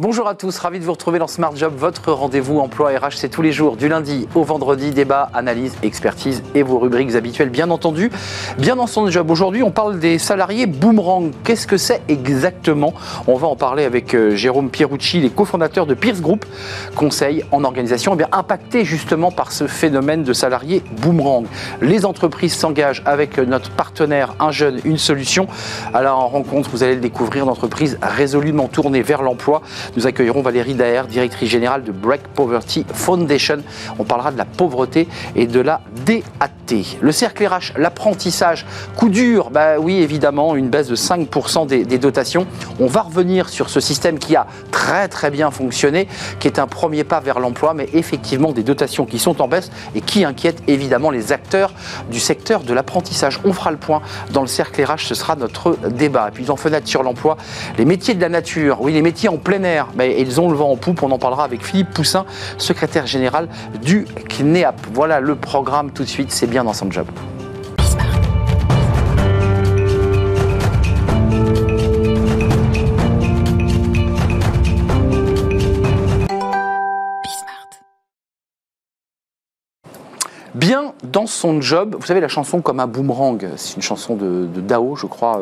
Bonjour à tous, ravi de vous retrouver dans Smart Job, votre rendez-vous emploi RH, c'est tous les jours, du lundi au vendredi, débat, analyse, expertise et vos rubriques habituelles, bien entendu. Bien dans son job, aujourd'hui on parle des salariés boomerang. Qu'est-ce que c'est exactement? On va en parler avec euh, Jérôme Pierucci, les cofondateurs de Pierce Group, conseil en organisation, eh bien impacté justement par ce phénomène de salariés boomerang. Les entreprises s'engagent avec notre partenaire Un jeune, une solution. Alors en rencontre, vous allez le découvrir, d'entreprises résolument tournées vers l'emploi. Nous accueillerons Valérie Daher, directrice générale de Break Poverty Foundation. On parlera de la pauvreté et de la DAT. Le cercle RH, l'apprentissage, coup dur, bah oui évidemment, une baisse de 5% des, des, dotations. On va revenir sur ce système qui a très très bien fonctionné, qui est un premier pas vers l'emploi, mais effectivement des dotations qui sont en baisse et qui inquiètent évidemment les acteurs du secteur de l'apprentissage. On fera le point dans le cercle RH, ce sera notre débat. Et puis en fenêtre sur l'emploi, les métiers de la nature, oui les métiers en plein air, mais ils ont le vent en poupe. On en parlera avec Philippe Poussin, secrétaire général du CNEAP. Voilà le programme tout de suite, c'est bien dans son job. Bien dans son job. Vous savez, la chanson comme un boomerang, c'est une chanson de, de, Dao, je crois.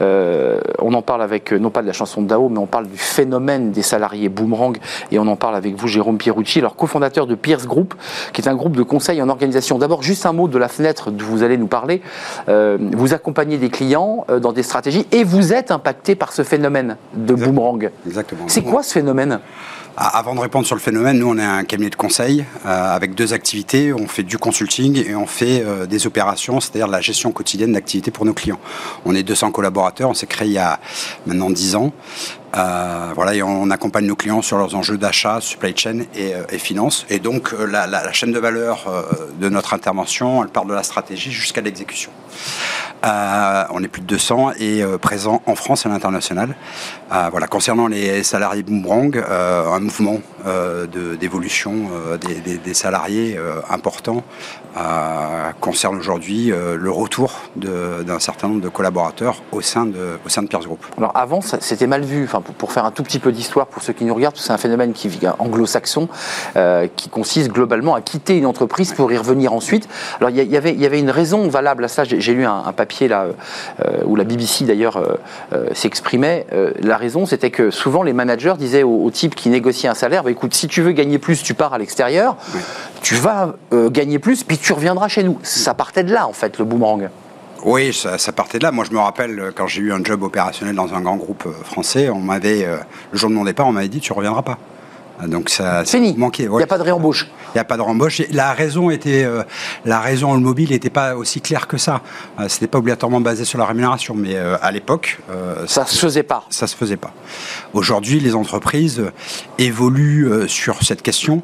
Euh, on en parle avec, non pas de la chanson de Dao, mais on parle du phénomène des salariés boomerang. Et on en parle avec vous, Jérôme Pierucci, alors cofondateur de Pierce Group, qui est un groupe de conseil en organisation. D'abord, juste un mot de la fenêtre d'où vous allez nous parler. Euh, vous accompagnez des clients euh, dans des stratégies et vous êtes impacté par ce phénomène de Exactement. boomerang. Exactement. C'est quoi ce phénomène? Avant de répondre sur le phénomène, nous on est un cabinet de conseil euh, avec deux activités. On fait du consulting et on fait euh, des opérations, c'est-à-dire la gestion quotidienne d'activités pour nos clients. On est 200 collaborateurs, on s'est créé il y a maintenant 10 ans. Euh, voilà, et on accompagne nos clients sur leurs enjeux d'achat, supply chain et, et finance. Et donc la, la, chaîne de valeur de notre intervention, elle part de la stratégie jusqu'à l'exécution. Euh, on est plus de 200 et euh, présent en France et à l'international. Euh, voilà, concernant les salariés boomerang, un mouvement d'évolution de, des, des, des, salariés important concerne aujourd'hui le retour d'un certain nombre de collaborateurs au sein de, au sein de Pierce Group. Alors avant, c'était mal vu. Enfin, pour, pour, faire un tout petit peu d'histoire pour ceux qui nous regardent, c'est un phénomène qui anglo-saxon qui consiste globalement à quitter une entreprise pour y revenir ensuite. Alors il y, y, avait, il y avait une raison valable à ça. J'ai lu un, un papier là euh, où la BBC d'ailleurs euh, euh, s'exprimait. la raison, c'était que souvent les managers disaient aux, aux types qui négociaient un salaire bah, écoute, si tu veux gagner plus, tu pars à l'extérieur, oui. Tu vas gagner plus, puis tu reviendras chez nous. Ça partait de là en fait, le boomerang. Oui, ça, ça, partait de là. Moi, je me rappelle quand j'ai eu un job opérationnel dans un grand groupe français, on m'avait le jour de mon départ, on m'avait dit tu reviendras pas. Donc ça fini. Manqué. Il ouais. n'y a pas de réembauche. Il n'y a pas de réembauche. La raison était, euh, la raison le mobile n'était pas aussi claire que ça. Euh, C'était pas obligatoirement basé sur la rémunération, mais euh, à l'époque, ça se faisait pas. Ça se faisait pas. Aujourd'hui, les entreprises évoluent sur cette question.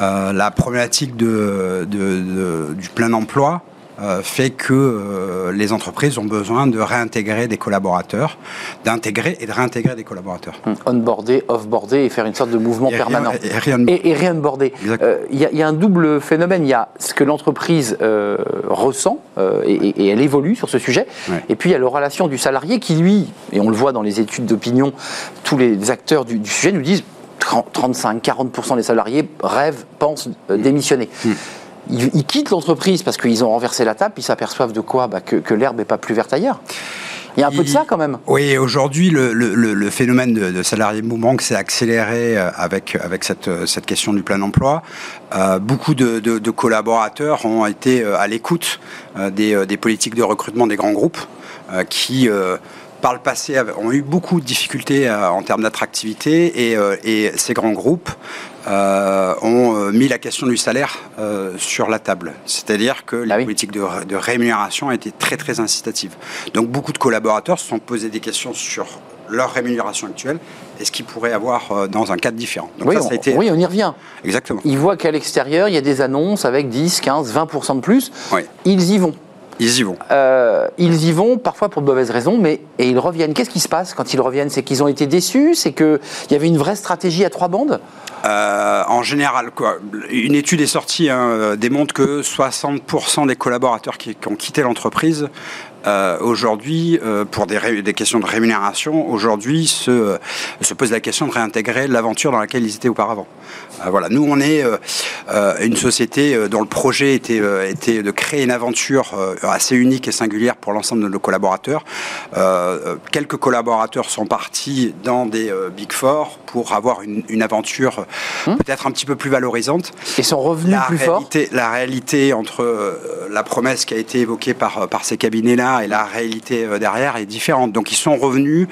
La problématique de, de, de, du plein emploi euh, fait que euh, les entreprises ont besoin de réintégrer des collaborateurs, d'intégrer et de réintégrer des collaborateurs. Hum, onboarder, offboarder et faire une sorte de mouvement et permanent. Rien, et, rien et, réonboarder. Il euh, y, y, a un double phénomène. Il y a ce que l'entreprise euh, ressent et, et, elle évolue sur ce sujet. Et puis il y a la relation du salarié qui, lui, et on le voit dans les études d'opinion, tous les acteurs du, du, sujet nous disent 35-40% des salariés rêvent, pensent démissionner. Mmh ils, ils quittent l'entreprise parce qu'ils ont renversé la table, puis s'aperçoivent de quoi bah, Que, que l'herbe n'est pas plus verte ailleurs. Il y a un peu de ça quand même. Oui, aujourd'hui, le, le, le, phénomène de, de salarié mouvement s'est accéléré avec, avec cette, cette question du plein emploi. Euh, beaucoup de, de, de, collaborateurs ont été à l'écoute des, des, politiques de recrutement des grands groupes euh, qui par le passé ont eu beaucoup de difficultés euh, en termes d'attractivité et, euh, et, ces grands groupes euh, ont mis la question du salaire euh, sur la table. C'est-à-dire que ah les oui. politiques de, de, rémunération été très très incitatives. Donc beaucoup de collaborateurs se sont posés des questions sur leur rémunération actuelle et ce qu'ils pourraient avoir dans un cadre différent. Donc oui, ça, ça a été... oui, on y revient. Exactement. Ils voient qu'à l'extérieur, il y a des annonces avec 10, 15, 20% de plus. Oui. Ils y vont. Ils y vont. Euh, ils y vont parfois pour de mauvaises raisons, mais et ils reviennent. Qu'est-ce qui se passe quand ils reviennent? C'est qu'ils ont été déçus? C'est qu'il y avait une vraie stratégie à trois bandes? Euh, en général, quoi. Une étude est sortie, hein, démontre que 60% des collaborateurs qui, qui ont quitté l'entreprise aujourd'hui, pour des, des, questions de rémunération, aujourd'hui se, se pose la question de réintégrer l'aventure dans laquelle ils étaient auparavant. Voilà, nous on est une société dont le projet était, était de créer une aventure assez unique et singulière pour l'ensemble de nos collaborateurs. quelques collaborateurs sont partis dans des Big Four pour avoir une, aventure hmm. peut-être un petit peu plus valorisante. Et sont revenus plus fort La réalité entre euh, la promesse qui a été évoquée par, euh, par ces cabinets-là et la réalité euh, derrière est différente. Donc ils sont revenus,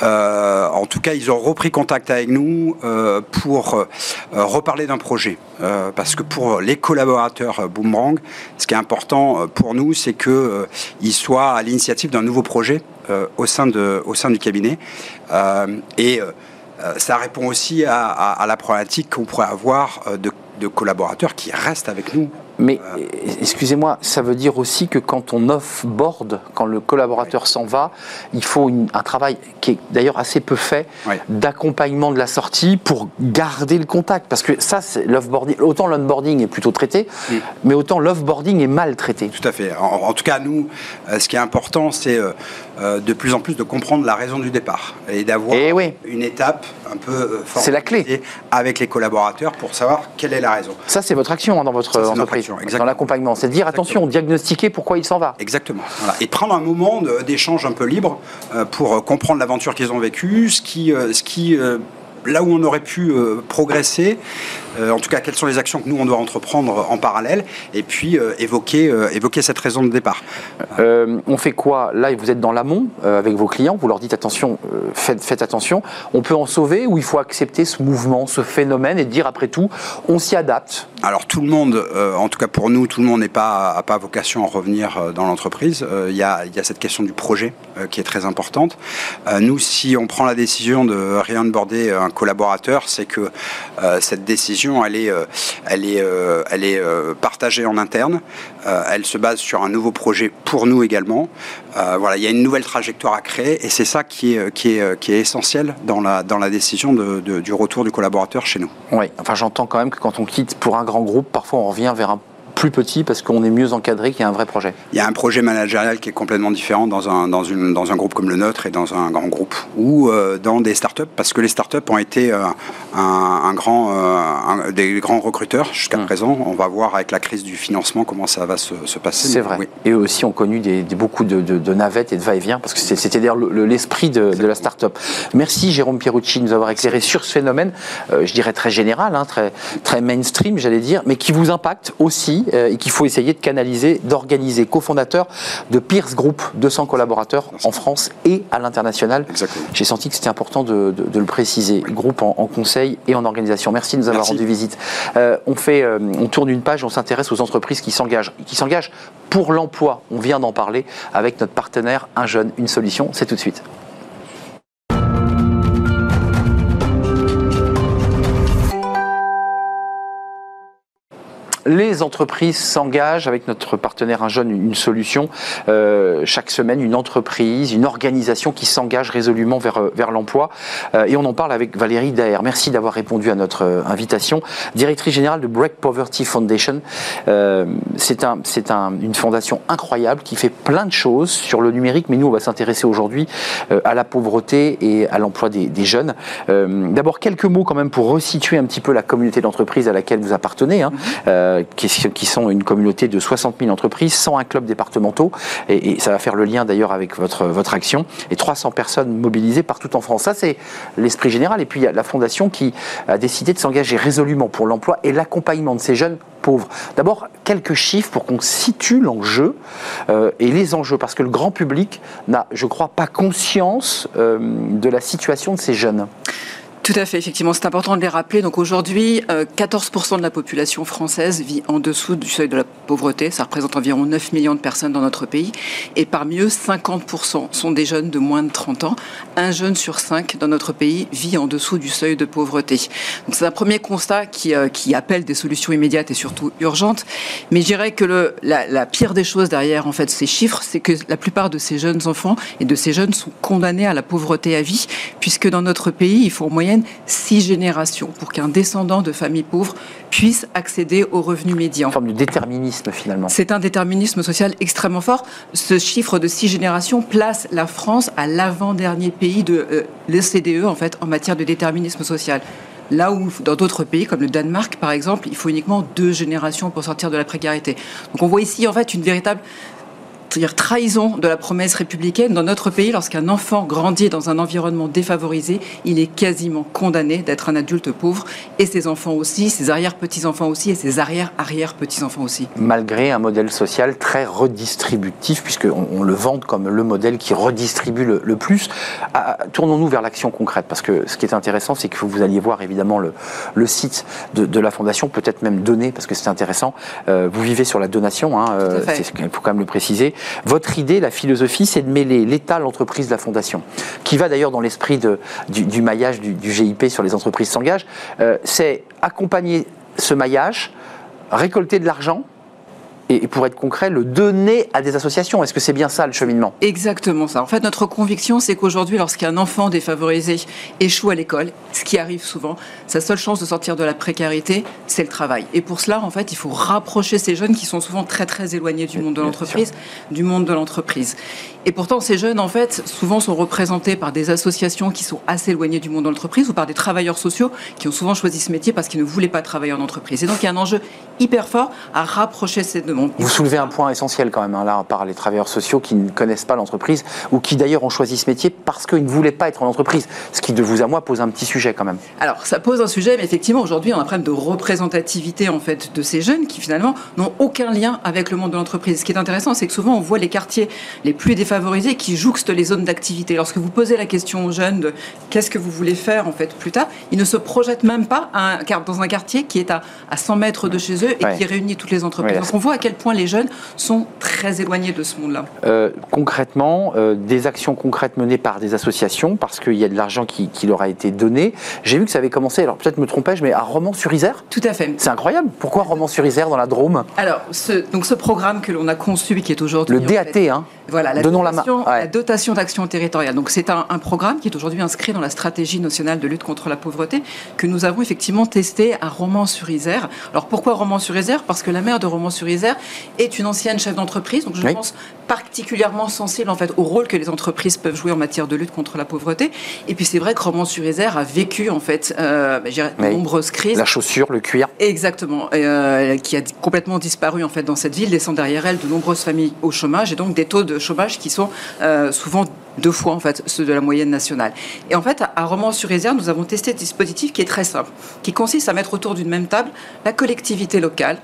en tout cas ils ont repris contact avec nous pour reparler d'un projet. parce que pour les collaborateurs Boomerang, ce qui est important pour nous, c'est qu'ils soient à l'initiative d'un nouveau projet au, sein du cabinet. et euh, ça répond aussi à, la problématique qu'on pourrait avoir euh, de collaborateurs qui restent avec nous mais excusez-moi, ça veut dire aussi que quand on off-board, quand le collaborateur s'en va, il faut un travail qui est d'ailleurs assez peu fait d'accompagnement de la sortie pour garder le contact. Parce que ça, l'offboarding, autant l'onboarding est plutôt traité, mais autant l'offboarding est mal traité. Tout à fait. En, tout cas, nous, euh, ce qui est important, c'est euh, euh, de plus en plus de comprendre la raison du départ et d'avoir eh une étape un peu C'est la clé. avec les collaborateurs pour savoir quelle est la raison. Ça, c'est votre action hein, dans votre entreprise dans l'accompagnement. C'est de dire attention, diagnostiquer pourquoi il s'en va. Exactement. Et prendre un moment d'échange un peu libre euh, pour comprendre l'aventure qu'ils ont vécue, ce qui, euh, ce qui euh, là où on aurait pu progresser, euh, en tout cas, quelles sont les actions que nous, on doit entreprendre en parallèle Et puis, euh, évoquer, euh, évoquer cette raison de départ. on fait quoi? Là, vous êtes dans l'amont avec vos clients, vous leur dites attention, faites, faites, attention. On peut en sauver ou il faut accepter ce mouvement, ce phénomène et dire après tout, on s'y adapte? Alors, tout le monde, en tout cas pour nous, tout le monde n'est pas, a pas vocation à revenir dans l'entreprise. Il y, a, y, a, cette question du projet qui est très importante. nous, si on prend la décision de réonboarder un collaborateur, c'est que cette décision elle est, euh, elle est, euh, elle est euh, partagée en interne. elle se base sur un nouveau projet pour nous également. voilà, il y a une nouvelle trajectoire à créer et c'est ça qui est, qui est, qui est essentiel dans la, dans la décision du retour du collaborateur chez nous. Oui, enfin j'entends quand même que quand on quitte pour un grand groupe, parfois on revient vers un plus petit parce qu'on est mieux encadré qu'il y a un vrai projet Il y a un projet managérial qui est complètement différent dans un, dans une, dans un groupe comme le nôtre et dans un grand groupe ou euh, dans des startups parce que les startups ont été euh, un, grand, euh, des grands recruteurs jusqu'à hum. présent. On va voir avec la crise du financement comment ça va se, passer. C'est vrai. Et eux aussi ont connu des, beaucoup de, navettes et de va-et-vient parce que c'était d'ailleurs l'esprit de, de, la startup. Merci Jérôme Pierucci de nous avoir éclairé sur ce phénomène, je dirais très général, hein, très, très mainstream j'allais dire, mais qui vous impacte aussi et qu'il faut essayer de canaliser, d'organiser. Cofondateur de Pierce Group, 200 collaborateurs en France et à l'international. J'ai senti que c'était important de, le préciser. Groupe en, conseil et en organisation. Merci de nous avoir rendu visite. Euh, on, fait, euh, on tourne une page, on s'intéresse aux entreprises qui s'engagent, qui s'engagent pour l'emploi. On vient d'en parler avec notre partenaire Un Jeune, une solution. C'est tout de suite. Les entreprises s'engagent avec notre partenaire Un Jeune, une solution. Euh, chaque semaine, une entreprise, une organisation qui s'engage résolument vers, euh, vers l'emploi. Euh, et on en parle avec Valérie Daher. Merci d'avoir répondu à notre invitation. Directrice générale de Break Poverty Foundation. c'est un, un, une fondation incroyable qui fait plein de choses sur le numérique, mais nous, on va s'intéresser aujourd'hui à la pauvreté et à l'emploi des, des, jeunes. D'abord, quelques mots quand même pour resituer un petit peu la communauté d'entreprise à laquelle vous appartenez. Hein. Qui, sont une communauté de 60 000 entreprises, 101 clubs départementaux, et, ça va faire le lien d'ailleurs avec votre, votre action, et 300 personnes mobilisées partout en France. Ça, c'est l'esprit général. Et puis, il y a la Fondation qui a décidé de s'engager résolument pour l'emploi et l'accompagnement de ces jeunes pauvres. D'abord, quelques chiffres pour qu'on situe l'enjeu euh, et les enjeux, parce que le grand public n'a, je crois, pas conscience euh, de la situation de ces jeunes. Tout à fait, effectivement, c'est important de les rappeler. Donc aujourd'hui, 14% euh, de la population française vit en dessous du seuil de la pauvreté. Ça représente environ 9 millions de personnes dans notre pays. Et parmi eux, 50% sont des jeunes de moins de 30 ans. Un jeune sur cinq dans notre pays vit en dessous du seuil de pauvreté. Donc c'est un premier constat qui, euh, qui appelle des solutions immédiates et surtout urgentes. Mais je dirais que la, la pire des choses derrière en fait ces chiffres, c'est que la plupart de ces jeunes enfants et de ces jeunes sont condamnés à la pauvreté à vie, puisque dans notre pays, il faut en moyenne moyenne six générations pour qu'un descendant de famille pauvre puisse accéder au revenu médian. Une forme de déterminisme finalement. C'est un déterminisme social extrêmement fort. Ce chiffre de six générations place la France à l'avant-dernier pays de euh, l'OCDE en fait en matière de déterminisme social. Là où dans d'autres pays, comme le Danemark par exemple, il faut uniquement deux générations pour sortir de la précarité. Donc on voit ici en fait une véritable c'est-à-dire trahison de la promesse républicaine. Dans notre pays, lorsqu'un enfant grandit dans un environnement défavorisé, il est quasiment condamné d'être un adulte pauvre, et ses enfants aussi, ses arrière-petits-enfants aussi, et ses arrière-arrière-petits-enfants aussi. Malgré un modèle social très redistributif, puisqu'on on le vante comme le modèle qui redistribue le, plus. Tournons-nous vers l'action concrète, parce que ce qui est intéressant, c'est que vous alliez voir évidemment le, le site de, la Fondation, peut-être même donner, parce que c'est intéressant. Euh, vous vivez sur la donation, hein, euh, il faut quand même le préciser. Votre idée, la philosophie, c'est de mêler l'État, l'entreprise, la fondation, qui va d'ailleurs dans l'esprit du, maillage du, GIP sur les entreprises s'engagent. Euh, c'est accompagner ce maillage, récolter de l'argent, et pour être concret, le donner à des associations. Est-ce que c'est bien ça le cheminement? Exactement ça. En fait, notre conviction, c'est qu'aujourd'hui, lorsqu'un enfant défavorisé échoue à l'école, ce qui arrive souvent, sa seule chance de sortir de la précarité, c'est le travail. Et pour cela, en fait, il faut rapprocher ces jeunes qui sont souvent très très éloignés du monde de l'entreprise, du monde de l'entreprise. Et pourtant, ces jeunes, en fait, souvent sont représentés par des associations qui sont assez éloignées du monde de l'entreprise ou par des travailleurs sociaux qui ont souvent choisi ce métier parce qu'ils ne voulaient pas travailler en entreprise. Et donc, il y a un enjeu hyper fort à rapprocher ces deux mondes. Vous soulevez un point essentiel quand même, hein, là, par les travailleurs sociaux qui ne connaissent pas l'entreprise ou qui d'ailleurs ont choisi ce métier parce qu'ils ne voulaient pas être en entreprise. Ce qui, de vous à moi, pose un petit sujet quand même. Alors, ça pose un sujet, mais effectivement, aujourd'hui, on a un problème de représentativité en fait de ces jeunes qui finalement n'ont aucun lien avec le monde de l'entreprise. Ce qui est intéressant, c'est que souvent on voit les quartiers les plus défavorisés qui jouxtent les zones d'activité. Lorsque vous posez la question aux jeunes de qu'est-ce que vous voulez faire en fait plus tard, ils ne se projettent même pas dans un quartier qui est à, 100 mètres de chez eux et qui réunit toutes les entreprises. Donc on voit à quel point les jeunes sont très éloignés de ce monde-là. Euh, concrètement, euh, des actions concrètes menées par des associations parce qu'il y a de l'argent qui, leur a été donné. J'ai vu que ça avait commencé, alors peut-être me trompais-je, mais à Romans-sur-Isère Tout à fait. C'est incroyable. Pourquoi Romans-sur-Isère dans la Drôme? Alors, ce, donc ce programme que l'on a conçu, qui est aujourd'hui... Le DAT, hein voilà, la dotation, la, dotation d'action territoriale. Donc c'est un, programme qui est aujourd'hui inscrit dans la stratégie nationale de lutte contre la pauvreté que nous avons effectivement testé à Romans-sur-Isère. Alors pourquoi Romans-sur-Isère? Parce que la maire de Romans-sur-Isère est une ancienne chef d'entreprise, donc je pense particulièrement sensible en fait au rôle que les entreprises peuvent jouer en matière de lutte contre la pauvreté. Et puis c'est vrai que Romans-sur-Isère a vécu en fait euh, bah, de nombreuses crises. La chaussure, le cuir. Exactement, euh, qui a complètement disparu en fait dans cette ville, laissant derrière elle de nombreuses familles au chômage et donc des taux de chômage qui sont euh, souvent deux fois en fait ceux de la moyenne nationale. Et en fait, à Romans-sur-Isère, nous avons testé un dispositif qui est très simple, qui consiste à mettre autour d'une même table la collectivité locale,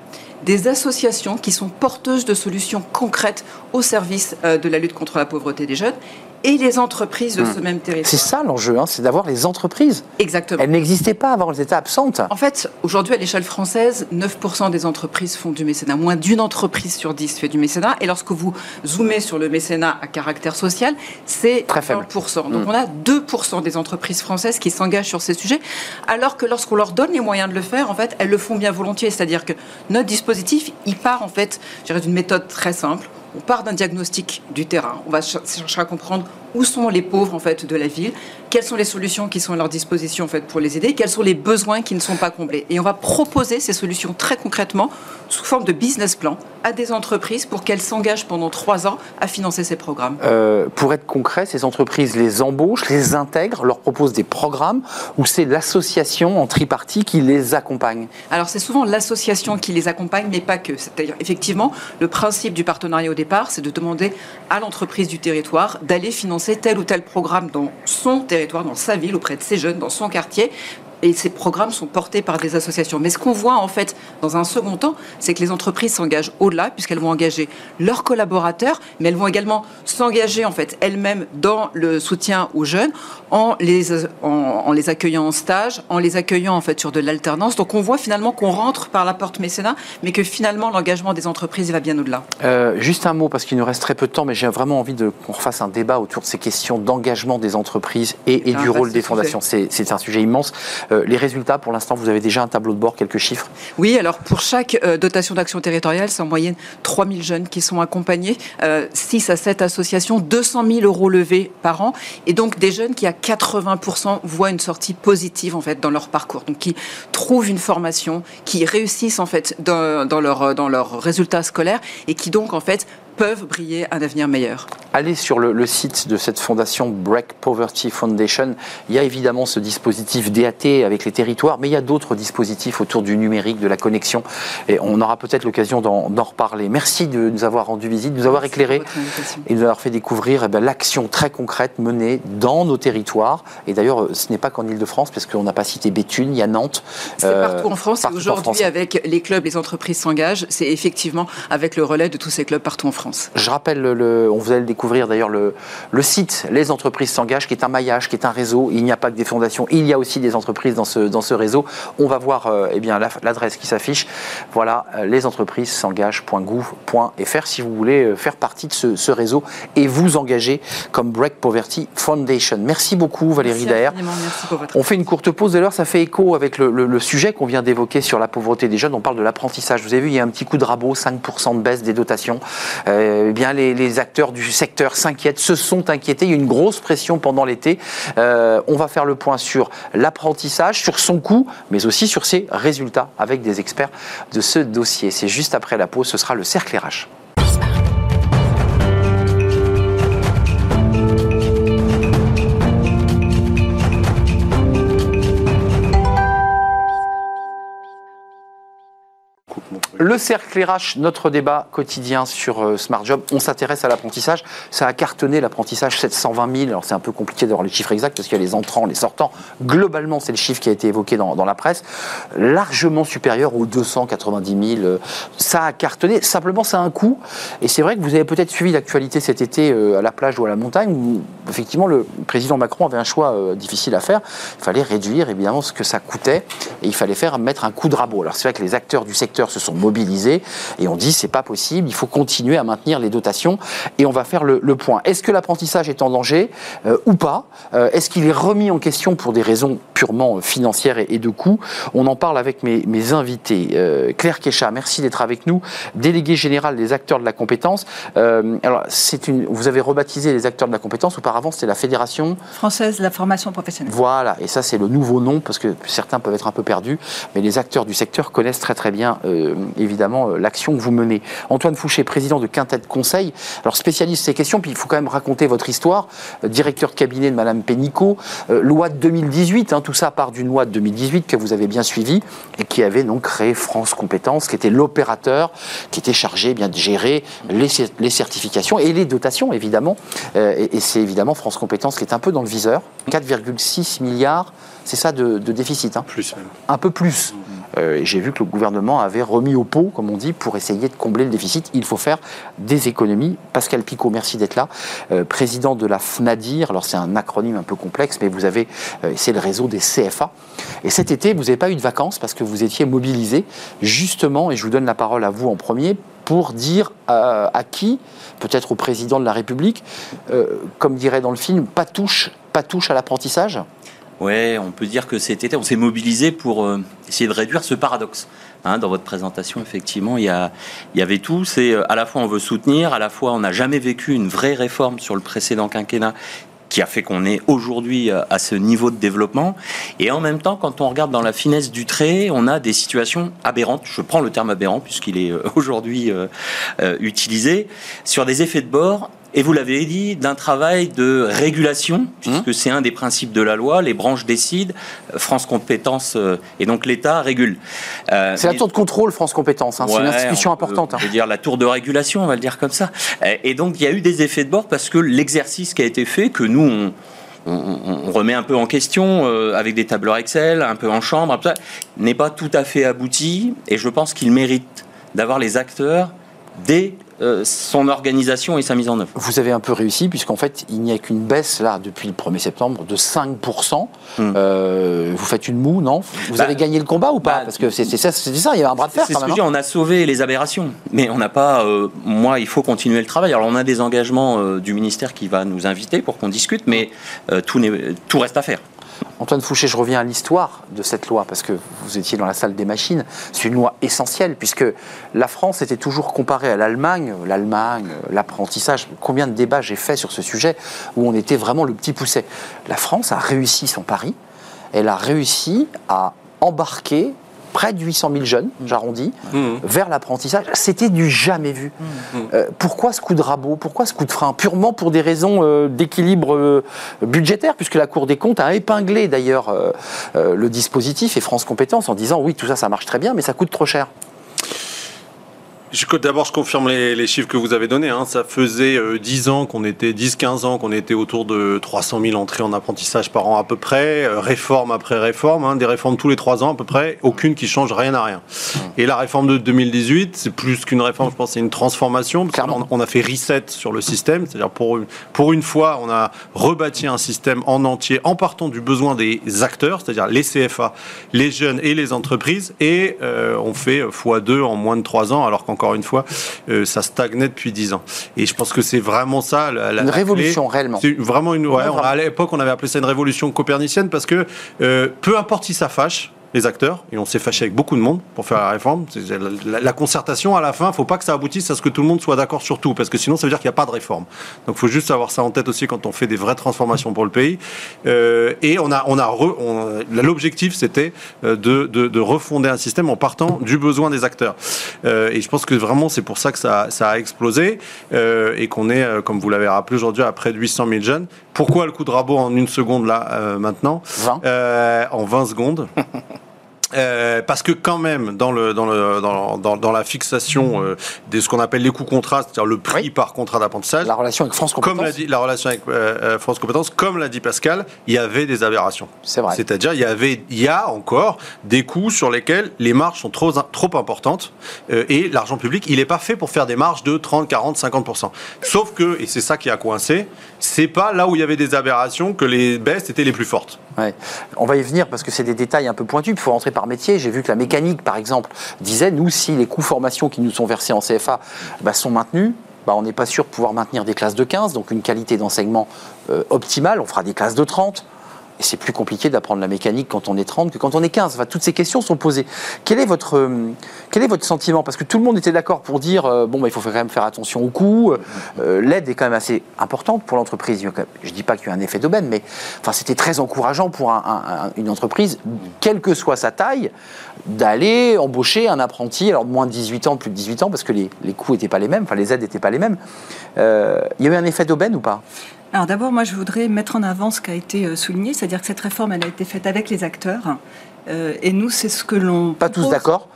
des associations qui sont porteuses de solutions concrètes au service euh, de la lutte contre la pauvreté des jeunes et les entreprises de hmm. ce même territoire. C'est ça l'enjeu, hein, c'est d'avoir les entreprises. Exactement. Elles n'existaient pas avant, elles étaient absentes. En fait, aujourd'hui, à l'échelle française, 9% des entreprises font du mécénat. Moins d'une entreprise sur 10 fait du mécénat. Et lorsque vous zoomez sur le mécénat à caractère social, c'est 20%. Donc hmm. on a 2% des entreprises françaises qui s'engagent sur ces sujets, alors que lorsqu'on leur donne les moyens de le faire, en fait, elles le font bien volontiers. C'est-à-dire que notre dispositif, il part en fait, d'une méthode très simple on part d'un diagnostic du terrain. On va chercher à comprendre où sont les pauvres en fait de la ville, quelles sont les solutions qui sont à leur disposition en fait pour les aider, quels sont les besoins qui ne sont pas comblés? Et on va proposer ces solutions très concrètement sous forme de business plan à des entreprises pour qu'elles s'engagent pendant trois ans à financer ces programmes. Euh, pour être concret, ces entreprises les embauchent, les intègrent, leur proposent des programmes ou c'est l'association en tripartie qui les accompagne Alors c'est souvent l'association qui les accompagne, mais pas que. C'est-à-dire effectivement, le principe du partenariat au départ, c'est de demander à l'entreprise du territoire d'aller financer tel ou tel programme dans son territoire, dans sa ville, auprès de ses jeunes, dans son quartier, et ces programmes sont portés par des associations. Mais ce qu'on voit en fait dans un second temps, c'est que les entreprises s'engagent au-delà puisqu'elles vont engager leurs collaborateurs, mais elles vont également s'engager en fait elles-mêmes dans le soutien aux jeunes en les, en, les accueillant en stage, en les accueillant en fait sur de l'alternance. Donc on voit finalement qu'on rentre par la porte mécénat, mais que finalement l'engagement des entreprises va bien au-delà. Euh, juste un mot parce qu'il nous reste très peu de temps, mais j'ai vraiment envie de qu'on refasse un débat autour de ces questions d'engagement des entreprises et, du rôle des fondations. C'est un sujet immense. Les résultats, pour l'instant, vous avez déjà un tableau de bord, quelques chiffres Oui, alors pour chaque dotation d'action territoriale, c'est en moyenne 3000 jeunes qui sont accompagnés, 6 à 7 associations, 200 000 euros levés par an, et donc des jeunes qui à 80% voient une sortie positive en fait dans leur parcours, donc qui trouvent une formation, qui réussissent en fait dans, leurs dans leur résultats scolaires et qui donc en fait peuvent briller un avenir meilleur. Allez sur le, site de cette fondation Break Poverty Foundation. Il y a évidemment ce dispositif DAT avec les territoires, mais il y a d'autres dispositifs autour du numérique, de la connexion. Et on aura peut-être l'occasion d'en reparler. Merci de nous avoir rendu visite, de nous avoir éclairé et de nous avoir fait découvrir eh l'action très concrète menée dans nos territoires. Et d'ailleurs, ce n'est pas qu'en Ile-de-France, parce qu'on n'a pas cité Béthune, il y a Nantes. C'est partout en France. et aujourd'hui, avec les clubs, les entreprises s'engagent. C'est effectivement avec le relais de tous ces clubs partout en France. Je rappelle, le, on vous allez découvrir d'ailleurs le, le, site Les entreprises s'engagent, qui est un maillage, qui est un réseau. Il n'y a pas que des fondations, il y a aussi des entreprises dans ce, dans ce réseau. On va voir euh, eh bien, l'adresse qui s'affiche. Voilà, euh, les entreprises s'engagent.gouv.fr si vous voulez euh, faire partie de ce, réseau et vous engager comme Break Poverty Foundation. Merci beaucoup Valérie Daher. On fait une courte pause. D'ailleurs, ça fait écho avec le, le sujet qu'on vient d'évoquer sur la pauvreté des jeunes. On parle de l'apprentissage. Vous avez vu, il y a un petit coup de rabot, 5% de baisse des dotations. Euh, eh bien les, acteurs du secteur s'inquiètent, se sont inquiétés. Il y a une grosse pression pendant l'été. Euh, on va faire le point sur l'apprentissage, sur son coût, mais aussi sur ses résultats avec des experts de ce dossier. C'est juste après la pause, ce sera le cercle RH. Le cercle RH, notre débat quotidien sur euh, Smart Job, on s'intéresse à l'apprentissage. Ça a cartonné l'apprentissage 720 000. Alors c'est un peu compliqué d'avoir les chiffres exacts parce qu'il y a les entrants, les sortants. Globalement, c'est le chiffre qui a été évoqué dans, la presse, largement supérieur aux 290 000. Ça a cartonné. Simplement, ça a un coût. Et c'est vrai que vous avez peut-être suivi l'actualité cet été euh, à la plage ou à la montagne où effectivement le président Macron avait un choix euh, difficile à faire. Il fallait réduire évidemment ce que ça coûtait et il fallait faire mettre un coup de rabot. Alors c'est vrai que les acteurs du secteur se sont mobilisés et on dit c'est pas possible, il faut continuer à maintenir les dotations et on va faire le, point. Est-ce que l'apprentissage est en danger euh, ou pas euh, Est-ce qu'il est remis en question pour des raisons purement financières et, de coûts On en parle avec mes, invités. Euh, Claire Kécha, merci d'être avec nous, déléguée générale des acteurs de la compétence. alors c'est une, vous avez rebaptisé les acteurs de la compétence. Auparavant c'était la fédération française de la formation professionnelle. Voilà, et ça c'est le nouveau nom parce que certains peuvent être un peu perdus, mais les acteurs du secteur connaissent très très bien évidemment euh, l'action que vous menez. Antoine Fouché, président de Quintet Conseil, alors spécialiste de ces questions, puis il faut quand même raconter votre histoire, euh, directeur de cabinet de Madame Pénicaud, euh, loi de 2018, hein, tout ça part d'une loi de 2018 que vous avez bien suivie et qui avait donc créé France Compétences, qui était l'opérateur qui était chargé eh bien de gérer les, les, certifications et les dotations évidemment. et, c'est évidemment France Compétences qui est un peu dans le viseur, 4,6 milliards, c'est ça de, déficit. Hein? Plus même. Un peu plus. Euh, j'ai vu que le gouvernement avait remis au pot, comme on dit, pour essayer de combler le déficit. Il faut faire des économies. Pascal Picot, merci d'être là, euh, président de la FNADIR. Alors c'est un acronyme un peu complexe, mais vous avez, euh, c'est le réseau des CFA. Et cet été, vous n'avez pas eu de vacances parce que vous étiez mobilisé, justement, et je vous donne la parole à vous en premier, pour dire à qui, peut-être au président de la République, comme dirait dans le film, pas touche, pas touche à l'apprentissage? Ouais, on peut dire que cet été, on s'est mobilisé pour euh, essayer de réduire ce paradoxe. Hein, dans votre présentation, effectivement, il y, a, il y avait tout. C'est euh, à la fois on veut soutenir, à la fois on n'a jamais vécu une vraie réforme sur le précédent quinquennat qui a fait qu'on est aujourd'hui euh, à ce niveau de développement. Et en même temps, quand on regarde dans la finesse du trait, on a des situations aberrantes. Je prends le terme aberrant puisqu'il est aujourd'hui utilisé sur des effets de bord et vous l'avez dit, d'un travail de régulation, puisque mmh. c'est un des principes de la loi, les branches décident, France Compétences euh, et donc l'État régule. Euh, c'est la tour de contrôle France Compétences, hein, c'est une institution importante. Hein. Je veux dire la tour de régulation, on va le dire comme ça. Et donc il y a eu des effets de bord parce que l'exercice qui a été fait, que nous on, remet un peu en question euh, avec des tableurs Excel, un peu en chambre, n'est pas tout à fait abouti et je pense qu'il mérite d'avoir les acteurs dès euh, son organisation et sa mise en œuvre. Vous avez un peu réussi, puisqu'en fait, il n'y a qu'une baisse, là, depuis le 1er septembre, de 5%. Hmm. Euh, vous faites une moue, non? Vous bah, avez gagné le combat ou pas? bah, Parce que c'est ça, ça, il y a un bras de fer même. Ce que on a sauvé les aberrations, mais on n'a pas... Euh, moi, il faut continuer le travail. Alors, on a des engagements du ministère qui va nous inviter pour qu'on discute, mais tout, tout reste à faire. Antoine Fouché, je reviens à l'histoire de cette loi, parce que vous étiez dans la salle des machines. C'est une loi essentielle, puisque la France était toujours comparée à l'Allemagne, l'Allemagne, l'apprentissage. Combien de débats j'ai fait sur ce sujet, où on était vraiment le petit pousset. La France a réussi son pari, elle a réussi à embarquer près de 800 000 jeunes, j'arrondis, Mmh. vers l'apprentissage. C'était du jamais vu. Euh, pourquoi ce coup de rabot? Pourquoi ce coup de frein? Purement pour des raisons euh, d'équilibre euh, budgétaire, puisque la Cour des comptes a épinglé d'ailleurs le dispositif et France Compétences en disant oui, tout ça, ça marche très bien, mais ça coûte trop cher. D'abord, je confirme les, les chiffres que vous avez donnés. hein. Ça faisait euh, 10 ans qu'on était, 10-15 ans qu'on était autour de 300 000 entrées en apprentissage par an à peu près, euh, réforme après réforme, hein, des réformes tous les 3 ans à peu près, aucune qui change rien à rien. Et la réforme de 2018, c'est plus qu'une réforme, je pense, c'est une transformation. parce on a fait reset sur le système, c'est-à-dire pour une, pour une fois, on a rebâti un système en entier en partant du besoin des acteurs, c'est-à-dire les CFA, les jeunes et les entreprises, et euh, on fait x2 en moins de 3 ans, alors qu'encore une fois, euh, ça stagnait depuis 10 ans. Et je pense que c'est vraiment ça. La, la- Une clé. révolution, réellement. C'est vraiment une. Ouais, on à l'époque, on avait appelé ça une révolution copernicienne parce que euh, peu importe si ça fâche les acteurs, et on s'est fâché avec beaucoup de monde pour faire la réforme. La, concertation, à la fin, faut pas que ça aboutisse à ce que tout le monde soit d'accord sur tout, parce que sinon, ça veut dire qu'il n'y a pas de réforme. Donc, faut juste avoir ça en tête aussi quand on fait des vraies transformations pour le pays. Euh, et on a, on a, on- l'objectif, c'était euh, de, de, de refonder un système en partant du besoin des acteurs. Euh, et je pense que vraiment, c'est pour ça que ça, a explosé et qu'on est, comme vous l'avez rappelé aujourd'hui, à près de 800 000 jeunes. Pourquoi le coup de rabot en une seconde là euh, maintenant 20. Euh, En 20 secondes. Euh, parce que quand même dans le dans le dans, dans, dans la fixation euh, de ce qu'on appelle les coûts contrats, c'est-à-dire le prix Oui. par contrat d'apprentissage, La relation avec France Compétences, comme l'a dit la relation avec euh, France Compétences, comme l'a dit Pascal, il y avait des aberrations. c'est vrai. C'est-à-dire, il y avait, il y a encore des coûts sur lesquels les marges sont trop, trop importantes et l'argent public, il n'est pas fait pour faire des marges de 30, 40, 50% Sauf que, et c'est ça qui a coincé, c'est pas là où il y avait des aberrations que les baisses étaient les plus fortes. On va y venir parce que c'est des détails un peu pointus. Il faut rentrer par métier. J'ai vu que la mécanique, par exemple, disait nous, si les coûts formation qui nous sont versés en CFA bah, sont maintenus, bah, on n'est pas sûr de pouvoir maintenir des classes de 15, donc une qualité d'enseignement euh, optimale. On fera des classes de 30. Et c'est plus compliqué d'apprendre la mécanique quand on est 30 que quand on est 15. Enfin, toutes ces questions sont posées. Quel est votre, euh, quel est votre sentiment? Parce que tout le monde était d'accord pour dire euh, bon, bah, il faut quand même faire attention aux coûts. Euh, L'aide est quand même assez importante pour l'entreprise. Je ne dis pas qu'il y a eu un effet d'aubaine, mais enfin, c'était très encourageant pour un- un- un- une entreprise, quelle que soit sa taille, d'aller embaucher un apprenti, alors de moins de 18 ans, plus de 18 ans, parce que les, coûts n'étaient pas les mêmes, enfin les aides n'étaient pas les mêmes. Euh, il y a eu un effet d'aubaine ou pas? Alors d'abord, moi, je voudrais mettre en avant ce qui a été euh, souligné, c'est-à-dire que cette réforme, elle a été faite avec les acteurs. Euh, et nous, c'est ce que l'on. Pas tous d'accord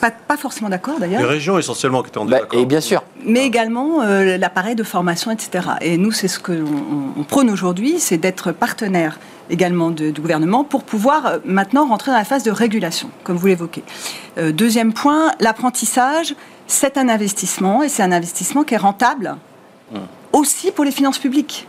pas, pas forcément d'accord Les d'ailleurs, régions essentiellement qui étaient en Bah, désaccord. Et bien sûr. mais également euh, l'appareil de formation, etc. Et nous, c'est ce que l'on on- on prône aujourd'hui, c'est d'être partenaire également de- du gouvernement pour pouvoir euh, maintenant rentrer dans la phase de régulation, comme vous l'évoquez. Euh, deuxième point, l'apprentissage, c'est un investissement et c'est un investissement qui est rentable aussi pour les finances publiques.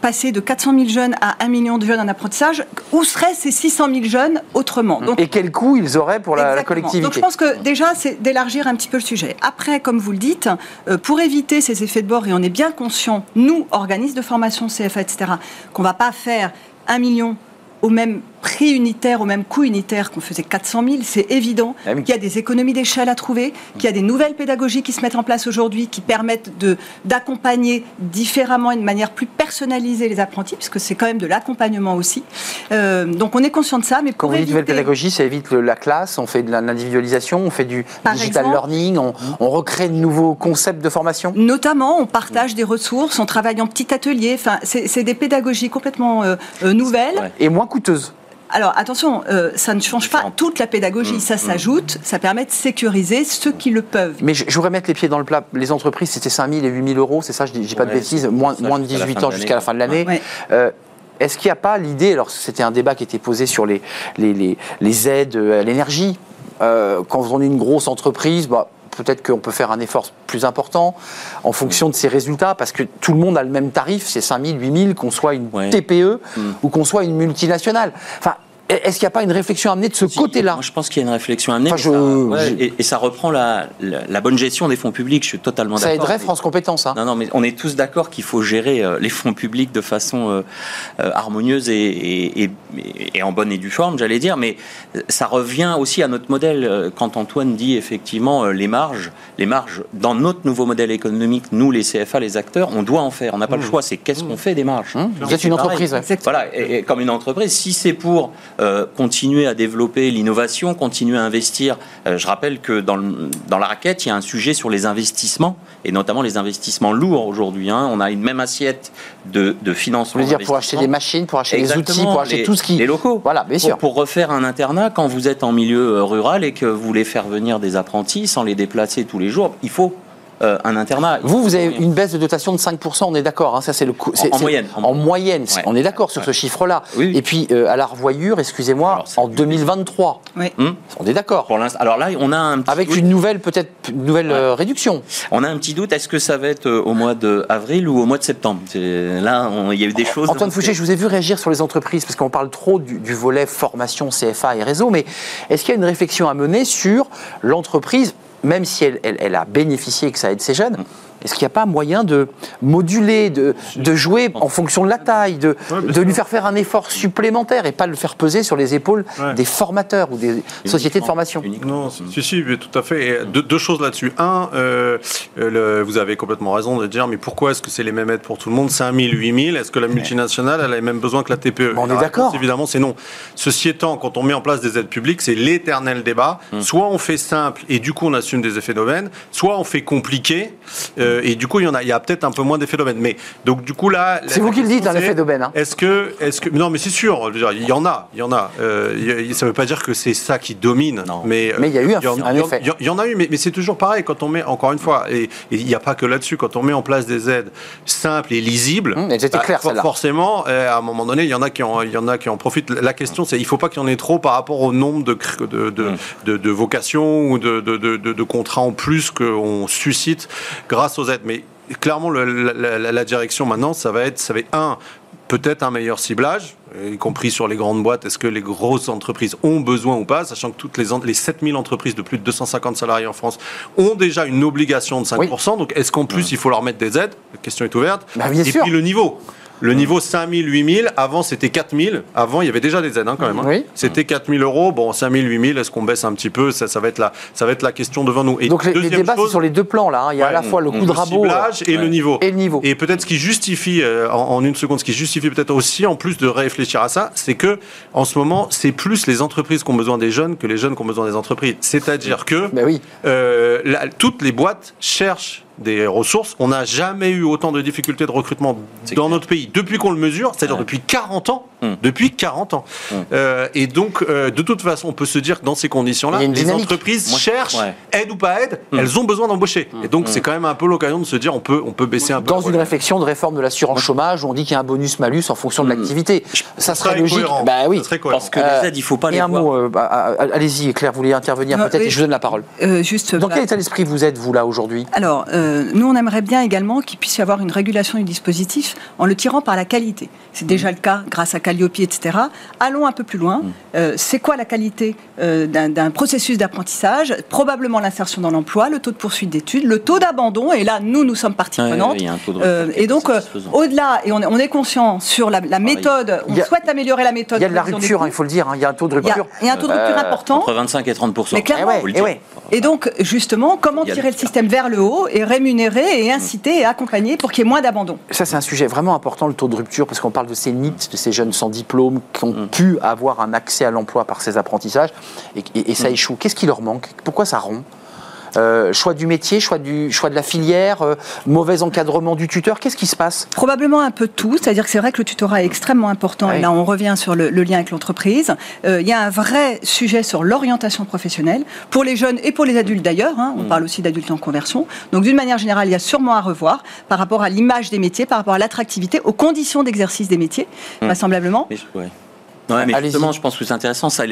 Passer de 400 000 jeunes à 1 million de jeunes en apprentissage, où seraient ces 600 000 jeunes autrement Donc, Et quel coût ils auraient pour la, la collectivité Donc je pense que déjà, c'est d'élargir un petit peu le sujet. Après, comme vous le dites, euh, pour éviter ces effets de bord, et on est bien conscient, nous, organismes de formation, CFA, etc., qu'on ne va pas faire un million au même prix unitaire, au même coût unitaire qu'on faisait 400 000, c'est évident Ah oui. qu'il y a des économies d'échelle à trouver, qu'il y a des nouvelles pédagogies qui se mettent en place aujourd'hui, qui permettent de- d'accompagner différemment, et de manière plus personnalisée les apprentis, puisque c'est quand même de l'accompagnement aussi. Euh, donc on est conscient de ça, mais Quand pour vous dites nouvelle éviter- pédagogie, ça évite le- la classe, on fait de l'individualisation, on fait du Par digital exemple. learning, on, on recrée de nouveaux concepts de formation Notamment, on partage des ressources, on travaille en petit atelier. Enfin, c'est c'est des pédagogies complètement euh, euh, nouvelles. Et moins coûteuses. Alors attention, euh, ça ne change pas toute la pédagogie. Ça s'ajoute, ça permet de sécuriser ceux qui le peuvent. Mais je, je voudrais mettre les pieds dans le plat. Les entreprises, c'était 5 000 et 8 000 euros, c'est ça, je dis, je dis pas de bêtises, moins, de jusqu'à la 18 fin ans jusqu'à la fin de l'année. Ouais. Euh, Est-ce qu'il n'y a pas l'idée, alors c'était un débat qui était posé sur les, les, les- les aides à l'énergie, Euh, quand on est une grosse entreprise, bah, peut-être qu'on peut faire un effort plus important en fonction de ses résultats, parce que tout le monde a le même tarif, c'est 5 000, 8 000, qu'on soit une Ouais. TPE Mm. ou qu'on soit une multinationale. Enfin, Est-ce qu'il n'y a pas une réflexion à amener de ce Si, côté-là je pense qu'il y a une réflexion à amener. Enfin, mais je- ça- je- ouais, et, et ça reprend la, la, la bonne gestion des fonds publics. Je suis totalement Ça d'accord. aiderait Mais- France Compétences. Hein. Non, non, mais on est tous d'accord qu'il faut gérer euh, les fonds publics de façon euh, euh, harmonieuse et, et, et- et en bonne et due forme, j'allais dire. Mais ça revient aussi à notre modèle. Quand Antoine dit effectivement les marges, les marges dans notre nouveau modèle économique, nous les CFA, les acteurs, on doit en faire. On n'a pas le choix. C'est qu'est-ce qu'on fait des marges? Et Vous êtes une pareil. entreprise. ouais. Voilà, comme une entreprise, si c'est pour euh, continuer à développer l'innovation, continuer à investir, euh, je rappelle que dans, le- dans la raquette, il y a un sujet sur les investissements, et notamment les investissements lourds aujourd'hui. hein. On a une même assiette de, de financement. dire pour acheter des machines, pour acheter des outils, pour acheter les- tout ce qui. Les locaux. Voilà, bien sûr. Pour, refaire un internat, quand vous êtes en milieu euh, rural et que vous voulez faire venir des apprentis sans les déplacer tous les jours, il faut euh, un internat. Vous, vous avez moyen. une baisse de dotation de 5%, on est d'accord. Hein, ça, c'est le coût- en moyenne, en En moyenne, Ouais. on est d'accord sur ce chiffre-là. Oui, oui. Et puis, euh, à la revoyure, excusez-moi, en 2023, Oui. Hum on est d'accord. Pour l'instant, alors là, on a un petit Avec doute. une nouvelle, peut-être, nouvelle Ouais. euh, réduction. On a un petit doute, est-ce que ça va être au mois d'avril ou au mois de septembre? Là, il y a eu des choses. Antoine Fouché, je vous ai vu réagir sur les entreprises, parce qu'on parle trop du, du volet formation, CFA et réseau, mais est-ce qu'il y a une réflexion à mener sur l'entreprise, même si elle, a bénéficié que ça aide ses jeunes est-ce qu'il n'y a pas moyen de moduler, de, de jouer en fonction de la taille, de, Ouais, lui faire faire un effort supplémentaire et pas le faire peser sur les épaules Ouais. des formateurs ou des sociétés de formation Uniquement. Non, si, si, tout à fait. Et deux, deux choses là-dessus. Un, euh, euh, le- vous avez complètement raison de dire, mais pourquoi est-ce que c'est les mêmes aides pour tout le monde? 5 000, 8 000 Est-ce que la multinationale, elle a les mêmes besoins que la TPE on est d'accord. Évidemment, c'est non. Ceci étant, quand on met en place des aides publiques, c'est l'éternel débat. Hum. Soit on fait simple et du coup on assume des effets d'aubaine, soit on fait compliqué euh, et du coup il y en a, il y a peut-être un peu moins d'effets d'aubaine. Mais donc du coup là, C'est vous qui le dites, question, un effet c'est, d'aubaine. hein. est-ce que, est-ce que, non, mais c'est sûr. je veux dire, Il y en a, il y en a. Euh, ça ne veut pas dire que c'est ça qui domine. Non. Mais, euh, Mais il y a eu un- y en- un effet. Il y en- il y en a eu, mais, mais c'est toujours pareil quand on met, encore une fois, et il n'y a pas que là-dessus, quand on met en place des aides simples et lisibles. Hum, elles étaient claires, for-. Forcément, euh, à un moment donné, il y en a qui en, il y en a qui en profitent. La question, c'est, il faut pas qu'il y en ait trop par rapport au nombre de de, de, Hum. de- de vocations ou de, de, de- de- de contrats en plus qu'on suscite grâce aux Mais clairement, le- la, la- la direction maintenant, ça va être, ça va être un peut-être un meilleur ciblage, y compris sur les grandes boîtes. Est-ce que les grosses entreprises ont besoin ou pas Sachant que toutes les, les 7000 entreprises de plus de 250 salariés en France ont déjà une obligation de 5%. Donc, est-ce qu'en plus, il faut leur mettre des aides? La question est ouverte. Bah, bien Et sûr. puis, le niveau. Le niveau 5000, 8000, avant c'était 4000. Avant, il y avait déjà des aides hein, quand même. hein. Oui. C'était 4000 euros. Bon, 5000, 8000, est-ce qu'on baisse un petit peu? Ça, ça, va être la, ça va être la question devant nous. Et Donc les, débats, c'est chose, sur les deux plans là. hein. Il y a à la fois le coup de rabot et Ouais. le niveau. et le niveau. Et peut-être ce qui justifie, euh, en, en une seconde, ce qui justifie peut-être aussi, en plus de réfléchir à ça, c'est que en ce moment, c'est plus les entreprises qui ont besoin des jeunes que les jeunes qui ont besoin des entreprises. C'est-à-dire que Ben oui. euh, la- toutes les boîtes cherchent des ressources. On n'a jamais eu autant de difficultés de recrutement dans clair. notre pays depuis qu'on le mesure, c'est-à-dire Ouais. depuis 40 ans. Hum. Depuis 40 ans. Hum. Euh, et donc, euh, de toute façon, on peut se dire que dans ces conditions-là, les dynamique. entreprises Moi, cherchent, ouais. aide ou pas aide, Hum. elles ont besoin d'embaucher. Et donc, c'est quand même un peu l'occasion de se dire, on peut, on peut baisser un peu. Dans une réflexion de réforme de l'assurance chômage où on dit qu'il y a un bonus-malus en fonction de l'activité. Ça serait serait logique. cohérent. Bah oui. Ça serait cohérent. Parce que Euh, les aides, il ne faut pas Et les un voir. mot, euh, bah, ah, ah, allez-y Claire, vous voulez intervenir peut-être oui. et je vous donne la parole. Euh, juste, Dans voilà. quel état d'esprit vous êtes vous là aujourd'hui? Alors, euh, nous, on aimerait bien également qu'il puisse y avoir une régulation du dispositif en le tirant par la qualité. C'est déjà le cas grâce à Calliope, etc. Allons un peu plus loin. Euh, c'est quoi la qualité euh, d'un processus d'apprentissage? Probablement l'insertion dans l'emploi, le taux de poursuite d'études, le taux d'abandon. Et là, nous, nous sommes partie prenante. ouais, il y a un taux de Euh, et donc, euh, au-delà, et on est, on est conscient sur la, la méthode, on a- souhaite améliorer la méthode. Il y a de la rupture, hein, il faut le dire, hein, il y a un taux de rupture. il y a un taux de rupture Euh, important. Entre 25 et 30 Mais clairement, Eh ouais, le eh ouais. Et donc, justement, comment tirer le système vers le haut et rémunérer et inciter et accompagner pour qu'il y ait moins d'abandon? Ça, c'est un sujet vraiment important, le taux de rupture, parce qu'on parle de ces NIT, de ces jeunes sans diplôme qui ont pu avoir un accès à l'emploi par ces apprentissages, et, et- et ça échoue. Qu'est-ce qui leur manque? Pourquoi ça rompt? Euh, choix du métier, choix, du, choix de la filière, euh, mauvais encadrement du tuteur, qu'est-ce qui se passe? Probablement un peu tout, c'est-à-dire que c'est vrai que le tutorat est extrêmement important, Oui. et là on revient sur le, le lien avec l'entreprise. Euh, il y a un vrai sujet sur l'orientation professionnelle, pour les jeunes et pour les adultes d'ailleurs, hein, on parle aussi d'adultes en conversion. Donc d'une manière générale, il y a sûrement à revoir par rapport à l'image des métiers, par rapport à l'attractivité, aux conditions d'exercice des métiers, vraisemblablement. Mais je- Ouais, mais justement, je pense que c'est intéressant, ça,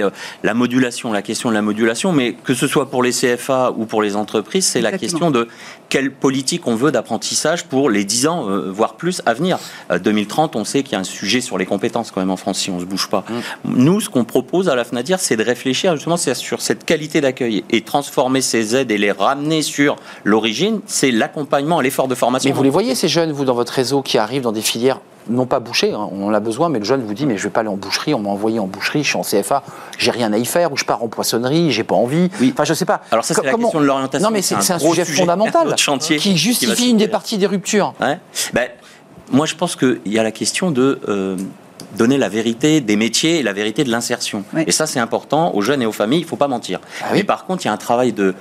la modulation, la question de la modulation, mais que ce soit pour les CFA ou pour les entreprises, c'est la question de quelle politique on veut d'apprentissage pour les 10 ans, euh, voire plus, à venir. Euh, 2030, on sait qu'il y a un sujet sur les compétences quand même en France, si on ne se bouge pas. Nous, ce qu'on propose à la FNADIR, c'est de réfléchir justement sur cette qualité d'accueil et transformer ces aides et les ramener sur l'origine, c'est l'accompagnement, l'effort de formation. Mais vous les voyez, ces jeunes, vous, dans votre réseau, qui arrivent dans des filières non pas bouchées, hein, on en a besoin, mais le jeune vous dit, mais je vais pas aller en boucherie, on m'a envoyé en boucherie, je suis en CFA, j'ai rien à y faire, ou je pars en poissonnerie, j'ai pas envie. Oui. Enfin, je sais pas. Alors ça, c'est la comment- question de l'orientation. Non, mais c'est un, sujet, fondamental chantier qui justifie une des parties des ruptures. Ouais. Ben, moi, je pense qu'il y a la question de euh, donner la vérité des métiers et la vérité de l'insertion. Oui. Et ça, c'est important aux jeunes et aux familles. Il ne faut pas mentir. Ah oui. Mais par contre, il y a un travail de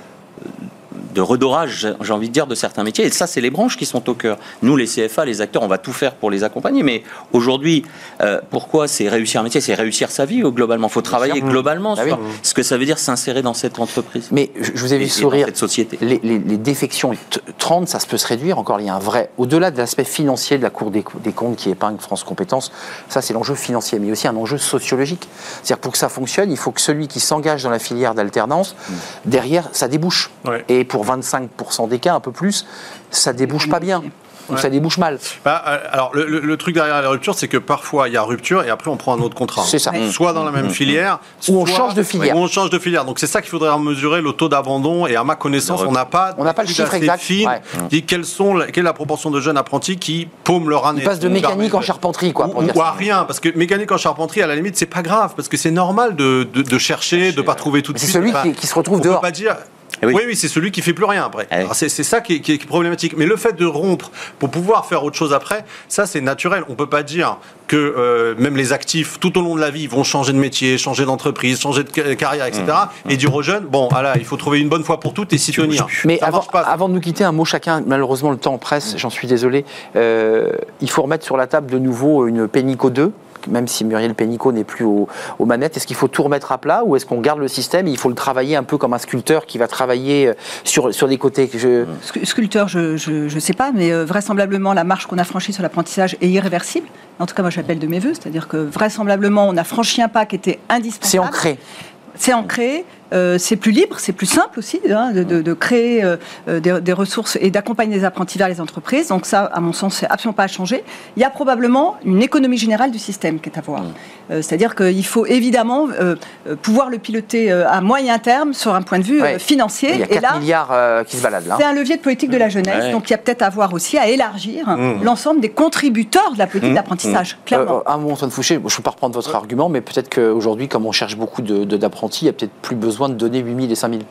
de redorage, j'ai envie de dire, de certains métiers. Et ça, c'est les branches qui sont au cœur. Nous, les CFA, les acteurs, on va tout faire pour les accompagner. Mais aujourd'hui, euh, pourquoi c'est réussir un métier? C'est réussir sa vie, euh, globalement. Il faut travailler globalement Bah sur oui. ce que ça veut dire s'insérer dans cette entreprise. Mais je vous ai et- vu et dans sourire. cette société. Les, les- les défections, t- 30, ça se peut se réduire. Encore, il y a un vrai. Au-delà de l'aspect financier de la Cour des, des comptes qui épingle France Compétences, ça, c'est l'enjeu financier, mais aussi un enjeu sociologique. C'est-à-dire, pour que ça fonctionne, il faut que celui qui s'engage dans la filière d'alternance, derrière, ça débouche. Ouais. Et pour 25% des cas, un peu plus, ça débouche pas bien. Ou ça débouche mal. Bah, euh, alors, le, le- le truc derrière la rupture, c'est que parfois il y a rupture et après on prend un autre contrat. C'est ça. Soit dans la même filière, Ou on soit- change de filière. Ou on change de filière. Donc c'est ça qu'il faudrait mesurer le taux d'abandon. Et à ma connaissance, on n'a pas. On n'a pas le chiffre exact. Ouais. qui quelles sont quelle est la proportion de jeunes apprentis qui paument leur année. Il passe de mécanique en charpenterie, quoi, pour ou, dire ou ça. à rien, parce que mécanique en charpenterie, à la limite, c'est pas grave, parce que c'est normal de, de, de chercher, de pas trouver tout de C'est suite. celui Enfin, qui, qui se retrouve on peut dehors. pas dire. Eh oui. oui. oui, c'est celui qui fait plus rien après. Eh oui. C'est c'est ça qui est, qui est problématique. Mais le fait de rompre pour pouvoir faire autre chose après, ça c'est naturel. On peut pas dire que euh, même les actifs tout au long de la vie vont changer de métier, changer d'entreprise, changer de ca- carrière, etc. Mmh. Et dire aux jeunes, bon, ah là, il faut trouver une bonne fois pour toutes et s'y tenir. Mais ça avant, pas. avant de nous quitter, un mot chacun. Malheureusement, le temps presse, j'en suis désolé. Euh, il faut remettre sur la table de nouveau une Pénico 2. Même si Muriel Pénicaud n'est plus au- aux manettes, est-ce qu'il faut tout remettre à plat ou est-ce qu'on garde le système et il faut le travailler un peu comme un sculpteur qui va travailler euh, sur, sur des côtés? Je... Sculpteur, je ne sais pas, mais euh, vraisemblablement, la marche qu'on a franchie sur l'apprentissage est irréversible. En tout cas, moi, j'appelle de mes voeux. C'est-à-dire que vraisemblablement, on a franchi un pas qui était indispensable. C'est ancré. C'est ancré. Euh, c'est plus libre, c'est plus simple aussi hein, de, de- de créer euh, euh, des, des ressources et d'accompagner les apprentis vers les entreprises. Donc ça, à mon sens, c'est absolument pas à changer. Il y a probablement une économie générale du système qui est à voir. Euh, C'est-à-dire qu'il faut évidemment euh, euh, pouvoir le piloter euh, à moyen terme sur un point de vue Ouais. financier. Il y a et 4 là, milliards euh, qui se baladent là. c'est un levier de politique de la jeunesse, Ouais. donc il y a peut-être à voir aussi à élargir Mmh. l'ensemble des contributeurs de la politique Mmh. d'apprentissage, clairement. Euh, un mot, Antoine Fouché, je ne peux pas reprendre votre argument, mais peut-être qu'aujourd'hui, comme on cherche beaucoup d'apprentis, de, d'apprentis, il n'y a peut-être plus besoin de donner 8000 et 5000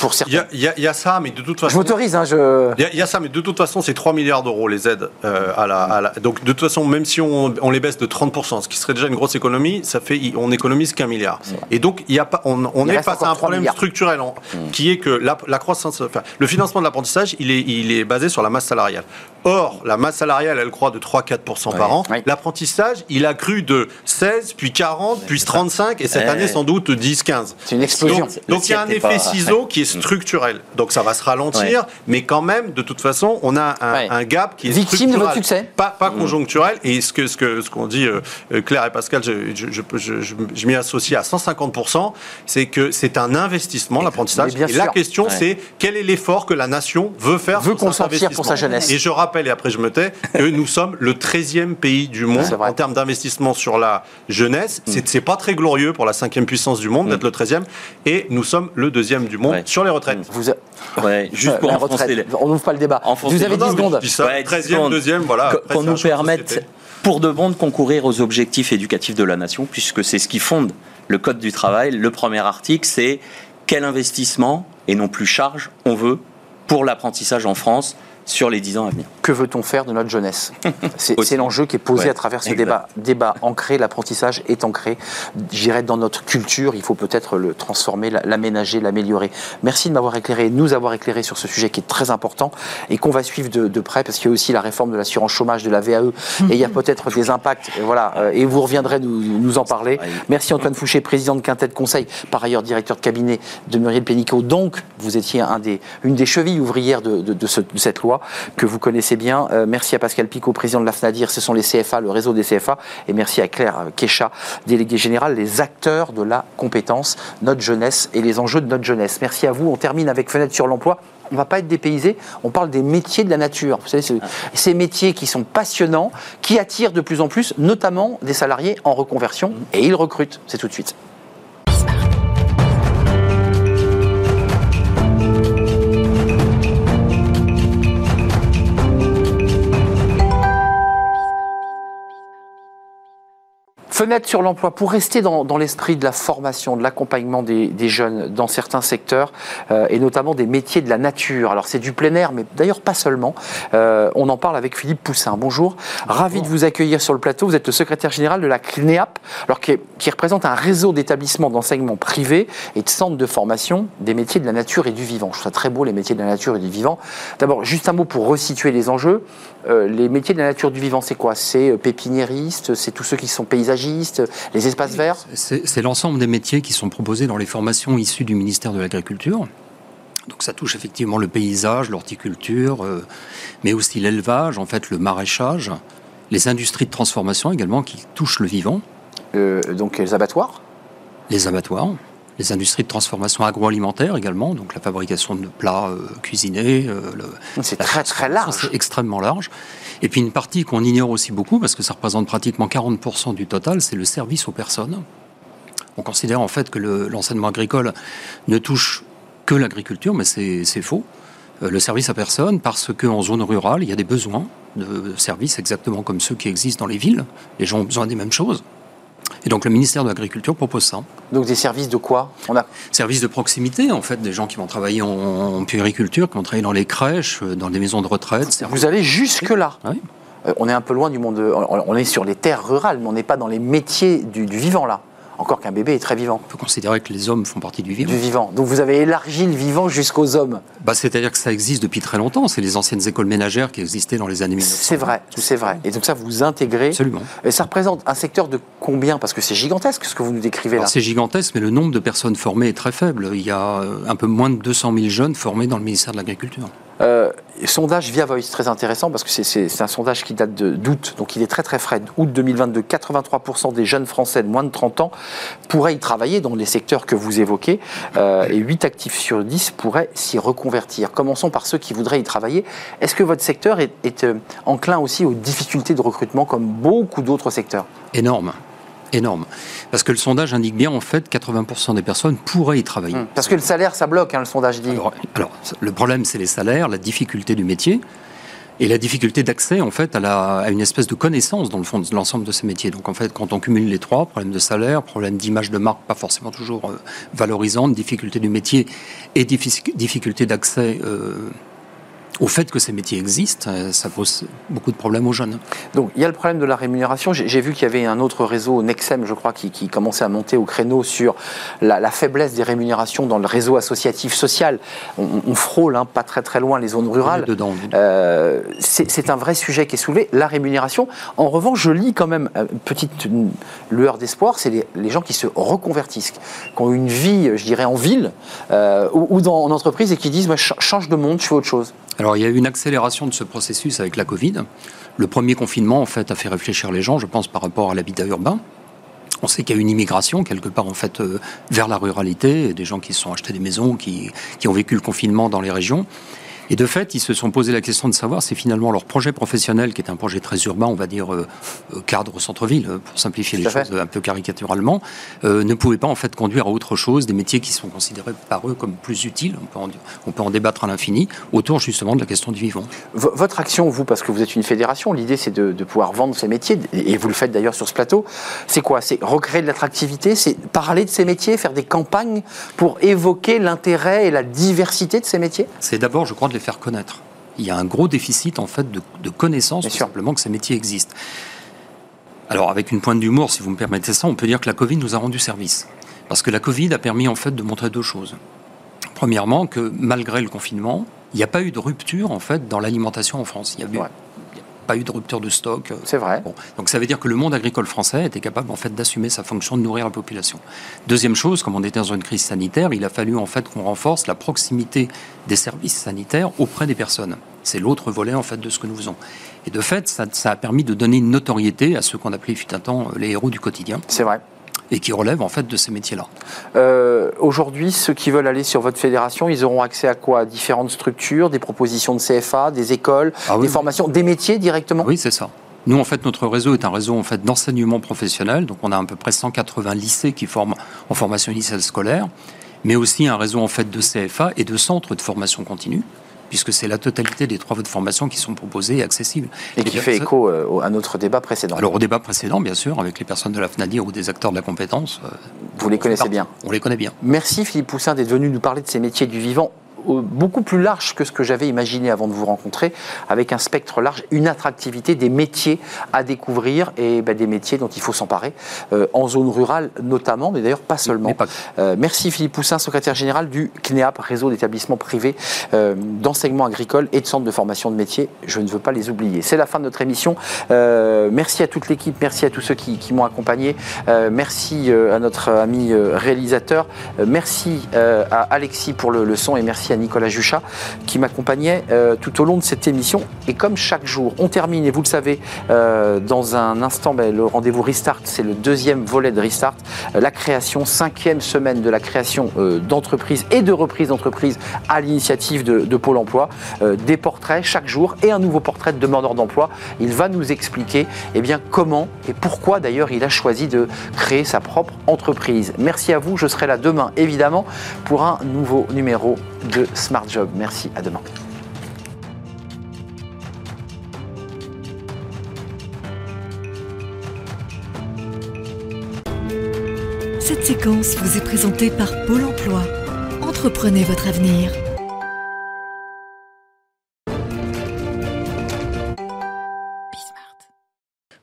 pour Il y certains. il y a- il y a ça, mais de toute Je façon. m'autorise, hein, je... Il y, a, il y a ça, mais de toute façon, c'est 3 milliards d'euros les aides euh, à, la, à la- Donc, de toute façon, même si on, on les baisse de 30%, ce qui serait déjà une grosse économie, ça fait, on économise qu'un milliard. Et donc, il y a pas, on, est face à un 3 problème milliards. structurel, en- qui est que la, la croissance, enfin, le financement de l'apprentissage, il est, il est basé sur la masse salariale. Or, la masse salariale, elle croît de 3-4% par an. L'apprentissage, il a cru de 16, puis 40, puis 35, et cette Ouais. année, sans doute 10-15. C'est une explosion. Donc, il y a un effet pas- ciseau qui est structurel. Donc ça va se ralentir, mais quand même, de toute façon, on a un, Ouais. un gap qui est Victime de votre succès. Pas, pas conjoncturel. Et ce ce que ce qu'on dit euh, euh, Claire et Pascal, je, je, je, je- je- je m'y associe à 150% c'est que c'est un investissement l'apprentissage. Et la question, Ouais. c'est quel est l'effort que la nation veut faire Veut cet consentir pour sa jeunesse. Et je rappelle, et après je me tais, que nous sommes le 13e pays du monde en termes d'investissement sur la jeunesse. C'est C'est pas très glorieux pour la cinquième puissance du monde d'être le 13e. Et nous sommes le deuxième du monde Ouais. sur les retraites. Vous a- Ouais, juste pour enfoncer retraite. les- On n'ouvre pas le débat. Enfoncer Vous avez les- 10 Non, mais secondes. je dis ça, Ouais, 13e, 10 secondes. deuxième, voilà. Qu- Après, Qu'on nous permette pour de bon de concourir aux objectifs éducatifs de la nation, puisque c'est ce qui fonde le Code du travail. Le premier article, c'est quel investissement, et non plus charge, on veut pour l'apprentissage en France sur les 10 ans à venir. Que veut-on faire de notre jeunesse C'est l'enjeu qui est posé Ouais, à travers ce exact. débat. Débat ancré, l'apprentissage est ancré. J'irais dans notre culture, il faut peut-être le transformer, la- l'aménager, l'améliorer. Merci de m'avoir éclairé, nous avoir éclairé sur ce sujet qui est très important et qu'on va suivre de, de près parce qu'il y a aussi la réforme de l'assurance chômage, de la VAE et il y a peut-être des impacts. Et voilà, euh, et vous reviendrez nous, nous en parler. Merci Antoine Fouché, président de Quintet Conseil, par ailleurs directeur de cabinet de Muriel Pénicaud. Donc, vous étiez un des, une des chevilles ouvrières de, de- de ce- de cette loi que vous connaissez Euh, merci à Pascal Picot, président de la FNADIR. Ce sont les CFA, le réseau des CFA. Et merci à Claire Kécha, déléguée générale, les acteurs de la compétence, notre jeunesse et les enjeux de notre jeunesse. Merci à vous. On termine avec Fenêtre sur l'emploi on ne va pas être dépaysé, on parle des métiers de la nature. Ces métiers qui sont passionnants, qui attirent de plus en plus, notamment des salariés en reconversion, et ils recrutent. C'est tout de suite. Fenêtre sur l'emploi, pour rester dans, l'esprit de la formation, de l'accompagnement des, jeunes dans certains secteurs, euh, et notamment des métiers de la nature. Alors c'est du plein air, mais d'ailleurs pas seulement. Euh, on en parle avec Philippe Poussin. Bonjour. ravi de vous accueillir sur le plateau. Vous êtes le secrétaire général de la CNEAP, alors qui, qui représente un réseau d'établissements d'enseignement privés et de centres de formation des métiers de la nature et du vivant. Je trouve ça très beau, les métiers de la nature et du vivant. D'abord, juste un mot pour resituer les enjeux. Euh, les métiers de la nature du vivant, c'est quoi? C'est pépiniériste, c'est tous ceux qui sont paysagistes les espaces verts? C'est l'ensemble des métiers qui sont proposés dans les formations issues du ministère de l'Agriculture. Donc ça touche effectivement le paysage, l'horticulture, euh, mais aussi l'élevage, en fait le maraîchage, les industries de transformation également qui touchent le vivant. Euh, donc les abattoirs? Les abattoirs, les industries de transformation agroalimentaire également, donc la fabrication de plats euh, cuisinés. c'est très très large. C'est extrêmement large. Et puis une partie qu'on ignore aussi beaucoup, parce que ça représente pratiquement 40% du total, c'est le service aux personnes. On considère en fait que l'enseignement agricole ne touche que l'agriculture, mais c'est faux. Euh, le service à personne, parce qu'en zone rurale, il y a des besoins de services exactement comme ceux qui existent dans les villes. Les gens ont besoin des mêmes choses. Et donc le ministère de l'Agriculture propose ça. Donc des services de quoi? On a services de proximité en fait, des gens qui vont travailler en, puériculture, qui vont travailler dans les crèches, euh, dans les maisons de retraite. Vous allez jusque là. Oui. Euh, on est un peu loin du monde. On est sur les terres rurales, mais on n'est pas dans les métiers du vivant là. Encore qu'un bébé est très vivant. On peut considérer que les hommes font partie du vivant. Du vivant. Donc vous avez élargi le vivant jusqu'aux hommes. Bah, C'est-à-dire que ça existe depuis très longtemps. C'est les anciennes écoles ménagères qui existaient dans les années 1900. C'est vrai, c'est vrai. Et donc ça, vous intégrez. Absolument. Et ça représente un secteur de combien? Parce que c'est gigantesque ce que vous nous décrivez là. C'est gigantesque, mais le nombre de personnes formées est très faible. Il y a un peu moins de 200 000 jeunes formés dans le ministère de l'Agriculture. Euh, sondage via Voice, très intéressant parce que c'est un sondage qui date d'août, donc il est très très frais. Août 2022, 83% des jeunes Français de moins de 30 ans pourraient y travailler dans les secteurs que vous évoquez euh, et 8 actifs sur 10 pourraient s'y reconvertir. Commençons par ceux qui voudraient y travailler. Est-ce que votre secteur est, euh, enclin aussi aux difficultés de recrutement comme beaucoup d'autres secteurs? Énorme énorme. Parce que le sondage indique bien, en fait, 80% des personnes pourraient y travailler. Hum, parce que le salaire, ça bloque, hein, le sondage dit. Alors, le problème, c'est les salaires, la difficulté du métier et la difficulté d'accès en fait à, une espèce de connaissance dans le fond de l'ensemble de ces métiers. Donc en fait, quand on cumule les trois, problème de salaire, problème d'image de marque pas forcément toujours euh, valorisante, difficulté du métier et difficulté d'accès euh, au fait que ces métiers existent, euh, ça pose beaucoup de problèmes aux jeunes. Donc il y a le problème de la rémunération. J'ai vu qu'il y avait un autre réseau, Nexem, je crois, qui, commençait à monter au créneau sur la, faiblesse des rémunérations dans le réseau associatif social. On, frôle, hein, pas très très loin, les zones rurales. Dedans. Euh, c'est un vrai sujet qui est soulevé, la rémunération. En revanche, je lis quand même euh, une petite lueur d'espoir, c'est les, gens qui se reconvertissent, qui ont une vie, je dirais, en ville ou, dans, en entreprise et qui disent, moi, change de monde, je fais autre chose. Alors il y a eu une accélération de ce processus avec la Covid. Le premier confinement, en fait, a fait réfléchir les gens, je pense, par rapport à l'habitat urbain. On sait qu'il y a une immigration quelque part en fait euh, vers la ruralité, des gens qui se sont achetés des maisons, qui, qui ont vécu le confinement dans les régions. Et de fait, ils se sont posé la question de savoir si finalement leur projet professionnel, qui est un projet très urbain, on va dire euh, euh, cadre centre-ville, euh, pour simplifier les choses un peu caricaturalement, ne pouvait pas en fait conduire à autre chose, des métiers qui sont considérés par eux comme plus utiles. On peut en, on peut en débattre à l'infini autour justement de la question du vivant. votre action, vous, parce que vous êtes une fédération, l'idée c'est de, pouvoir vendre ces métiers, et vous le faites d'ailleurs sur ce plateau. C'est quoi? C'est recréer de l'attractivité, c'est parler de ces métiers, faire des campagnes pour évoquer l'intérêt et la diversité de ces métiers? C'est d'abord, je crois, de les faire connaître. Il y a un gros déficit en fait de, de connaissances, tout simplement que ces métiers existent. Alors avec une pointe d'humour, si vous me permettez ça, on peut dire que la Covid nous a rendu service. Parce que la Covid a permis en fait de montrer deux choses. Premièrement, que malgré le confinement, il n'y a pas eu de rupture en fait dans l'alimentation en France. Il y a eu, pas eu de rupture de stock. C'est vrai. Bon. Donc ça veut dire que le monde agricole français était capable en fait d'assumer sa fonction de nourrir la population. Deuxième chose, comme on était dans une crise sanitaire, il a fallu en fait qu'on renforce la proximité des services sanitaires auprès des personnes. C'est l'autre volet en fait de ce que nous faisons. Et de fait, ça, ça a permis de donner une notoriété à ceux qu'on appelait fut un temps les héros du quotidien. C'est vrai et qui relèvent en fait de ces métiers-là. Euh, Aujourd'hui, ceux qui veulent aller sur votre fédération, ils auront accès à quoi? Différentes structures, des propositions de CFA, des écoles, Ah oui, des oui. formations, des métiers directement? Oui, c'est ça. Nous, en fait, notre réseau est un réseau en fait d'enseignement professionnel. Donc, on a à peu près 180 lycées qui forment en formation initiale scolaire, mais aussi un réseau en fait de CFA et de centres de formation continue, puisque c'est la totalité des trois voies de formation qui sont proposées et accessibles. Et qui fait écho euh, à notre débat précédent. Alors, au débat précédent, bien sûr, avec les personnes de la FNADIR ou des acteurs de la compétence, euh, Vous les connaissez bien. On les connaît bien. Merci Philippe Poussin d'être venu nous parler de ces métiers du vivant beaucoup plus large que ce que j'avais imaginé avant de vous rencontrer, avec un spectre large, une attractivité des métiers à découvrir et ben, des métiers dont il faut s'emparer, euh, en zone rurale notamment, mais d'ailleurs pas seulement. Pas. Euh, merci Philippe Poussin, secrétaire général du CNEAP, réseau d'établissements privés euh, d'enseignement agricole et de centres de formation de métiers. Je ne veux pas les oublier. C'est la fin de notre émission. Merci à toute l'équipe, merci à tous ceux qui, qui m'ont accompagné, merci à notre ami réalisateur, merci à Alexis pour le, le son et merci à Nicolas Juchat qui m'accompagnait euh, tout au long de cette émission. Et comme chaque jour, on termine, et vous le savez, euh, dans un instant, ben, le rendez-vous Restart, c'est le deuxième volet de Restart, euh, la création, cinquième semaine de la création d'entreprises et de reprise d'entreprises à l'initiative de, Pôle emploi. Des portraits chaque jour et un nouveau portrait de demandeur d'emploi. Il va nous expliquer eh bien, comment et pourquoi d'ailleurs il a choisi de créer sa propre entreprise. Merci à vous, je serai là demain évidemment pour un nouveau numéro de Smart Job. Merci, à demain. Cette séquence vous est présentée par Pôle Emploi. Entreprenez votre avenir.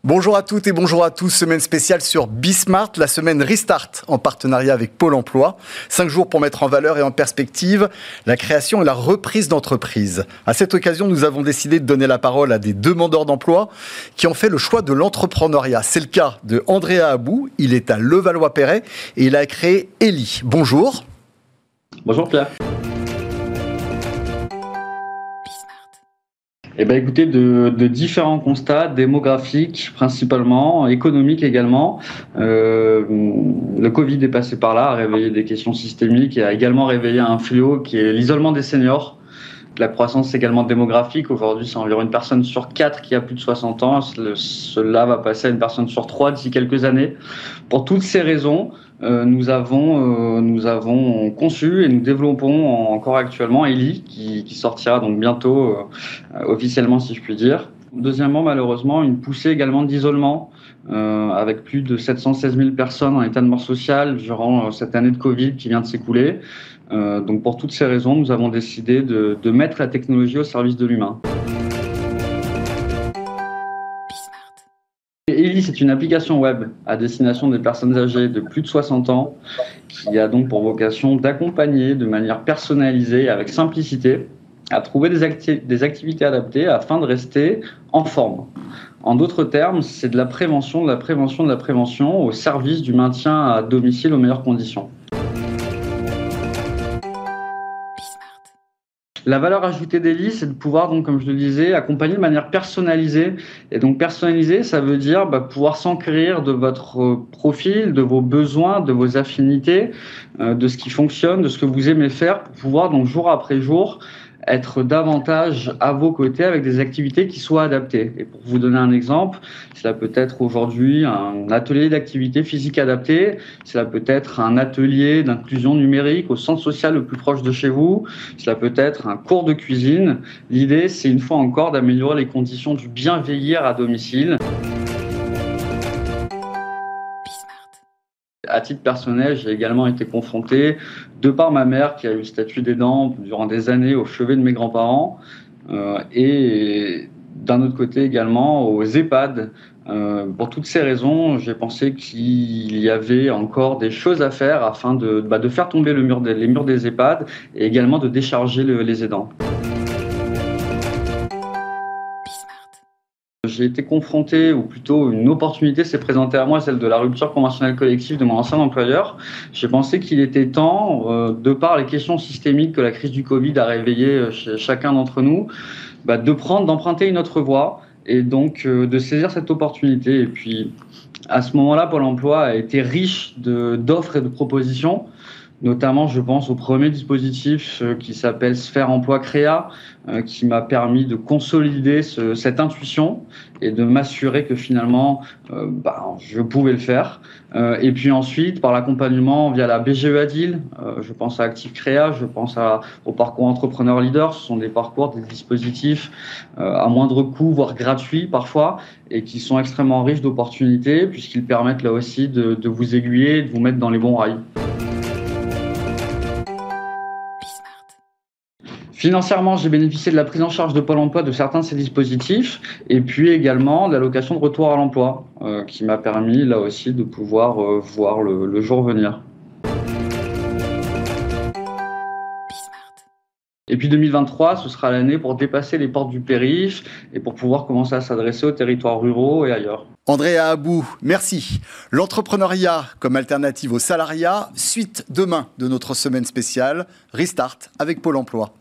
Bonjour à toutes et bonjour à tous. Semaine spéciale sur Bismart, la semaine Restart en partenariat avec Pôle emploi. Cinq jours pour mettre en valeur et en perspective la création et la reprise d'entreprise. À cette occasion, nous avons décidé de donner la parole à des demandeurs d'emploi qui ont fait le choix de l'entrepreneuriat. C'est le cas de Andrea Abou. Il est à Levallois-Perret et il a créé Eli. Bonjour. Bonjour Pierre. Eh ben, écoutez, de, de différents constats démographiques principalement, économiques également. Euh, le Covid est passé par là, a réveillé des questions systémiques et a également réveillé un fléau qui est l'isolement des seniors. La croissance également démographique. Aujourd'hui, c'est environ une personne sur quatre qui a plus de 60 ans. Cela va passer à une personne sur trois d'ici quelques années. Pour toutes ces raisons, nous, avons, euh, nous avons conçu et nous développons encore actuellement Eli, qui, sortira donc bientôt euh, officiellement, si je puis dire. Deuxièmement, malheureusement, une poussée également d'isolement, euh, avec plus de 716 000 personnes en état de mort sociale durant euh, cette année de Covid qui vient de s'écouler. Euh, donc pour toutes ces raisons, nous avons décidé de mettre la technologie au service de l'humain. C'est une application web à destination des personnes âgées de plus de 60 ans qui a donc pour vocation d'accompagner de manière personnalisée et avec simplicité à trouver des, acti- des activités adaptées afin de rester en forme. En d'autres termes, c'est de la prévention, de la prévention, de la prévention au service du maintien à domicile aux meilleures conditions. La valeur ajoutée d'Eli, c'est de pouvoir, donc, comme je le disais, accompagner de manière personnalisée. Et donc, personnalisé, ça veut dire bah, pouvoir s'enquérir de votre euh, profil, de vos besoins, de vos affinités, euh, de ce qui fonctionne, de ce que vous aimez faire, pour pouvoir, donc, jour après jour, être davantage à vos côtés avec des activités qui soient adaptées. Et pour vous donner un exemple, cela peut être aujourd'hui un atelier d'activité physique adaptée, cela peut être un atelier d'inclusion numérique au centre social le plus proche de chez vous, cela peut être un cours de cuisine. L'idée, c'est une fois encore d'améliorer les conditions du bien vieillir à domicile. À titre personnel, j'ai également été confronté, de par ma mère qui a eu le statut d'aidant durant des années au chevet de mes grands-parents, euh, et d'un autre côté également aux EHPAD. Euh, pour toutes ces raisons, j'ai pensé qu'il y avait encore des choses à faire afin de, bah, faire tomber les murs des EHPAD et également de décharger le- les aidants. J'ai été confronté, ou plutôt une opportunité s'est présentée à moi, celle de la rupture conventionnelle collective de mon ancien employeur. J'ai pensé qu'il était temps, de par les questions systémiques que la crise du Covid a réveillées chez chacun d'entre nous, bah, de prendre, d'emprunter une autre voie et donc de saisir cette opportunité. Et puis, à ce moment-là, Pôle emploi a été riche d'offres et de propositions. Notamment, je pense au premier dispositif euh, qui s'appelle Sphère Emploi Créa, euh, qui m'a permis de consolider cette intuition et de m'assurer que finalement, euh, bah, je pouvais le faire. et puis ensuite, par l'accompagnement via la BGE Adil, je pense à Active Créa, je pense à, au parcours entrepreneur leader. Ce sont des parcours, des dispositifs à moindre coût, voire gratuits parfois, et qui sont extrêmement riches d'opportunités puisqu'ils permettent là aussi de, de vous aiguiller, de vous mettre dans les bons rails. Financièrement, j'ai bénéficié de la prise en charge de Pôle emploi de certains de ces dispositifs et puis également de l'allocation de retour à l'emploi euh, qui m'a permis là aussi de pouvoir euh, voir le, jour venir. Et puis 2023, ce sera l'année pour dépasser les portes du périph et pour pouvoir commencer à s'adresser aux territoires ruraux et ailleurs. André Abou, merci. L'entrepreneuriat comme alternative au salariat, suite demain de notre semaine spéciale, Restart avec Pôle emploi.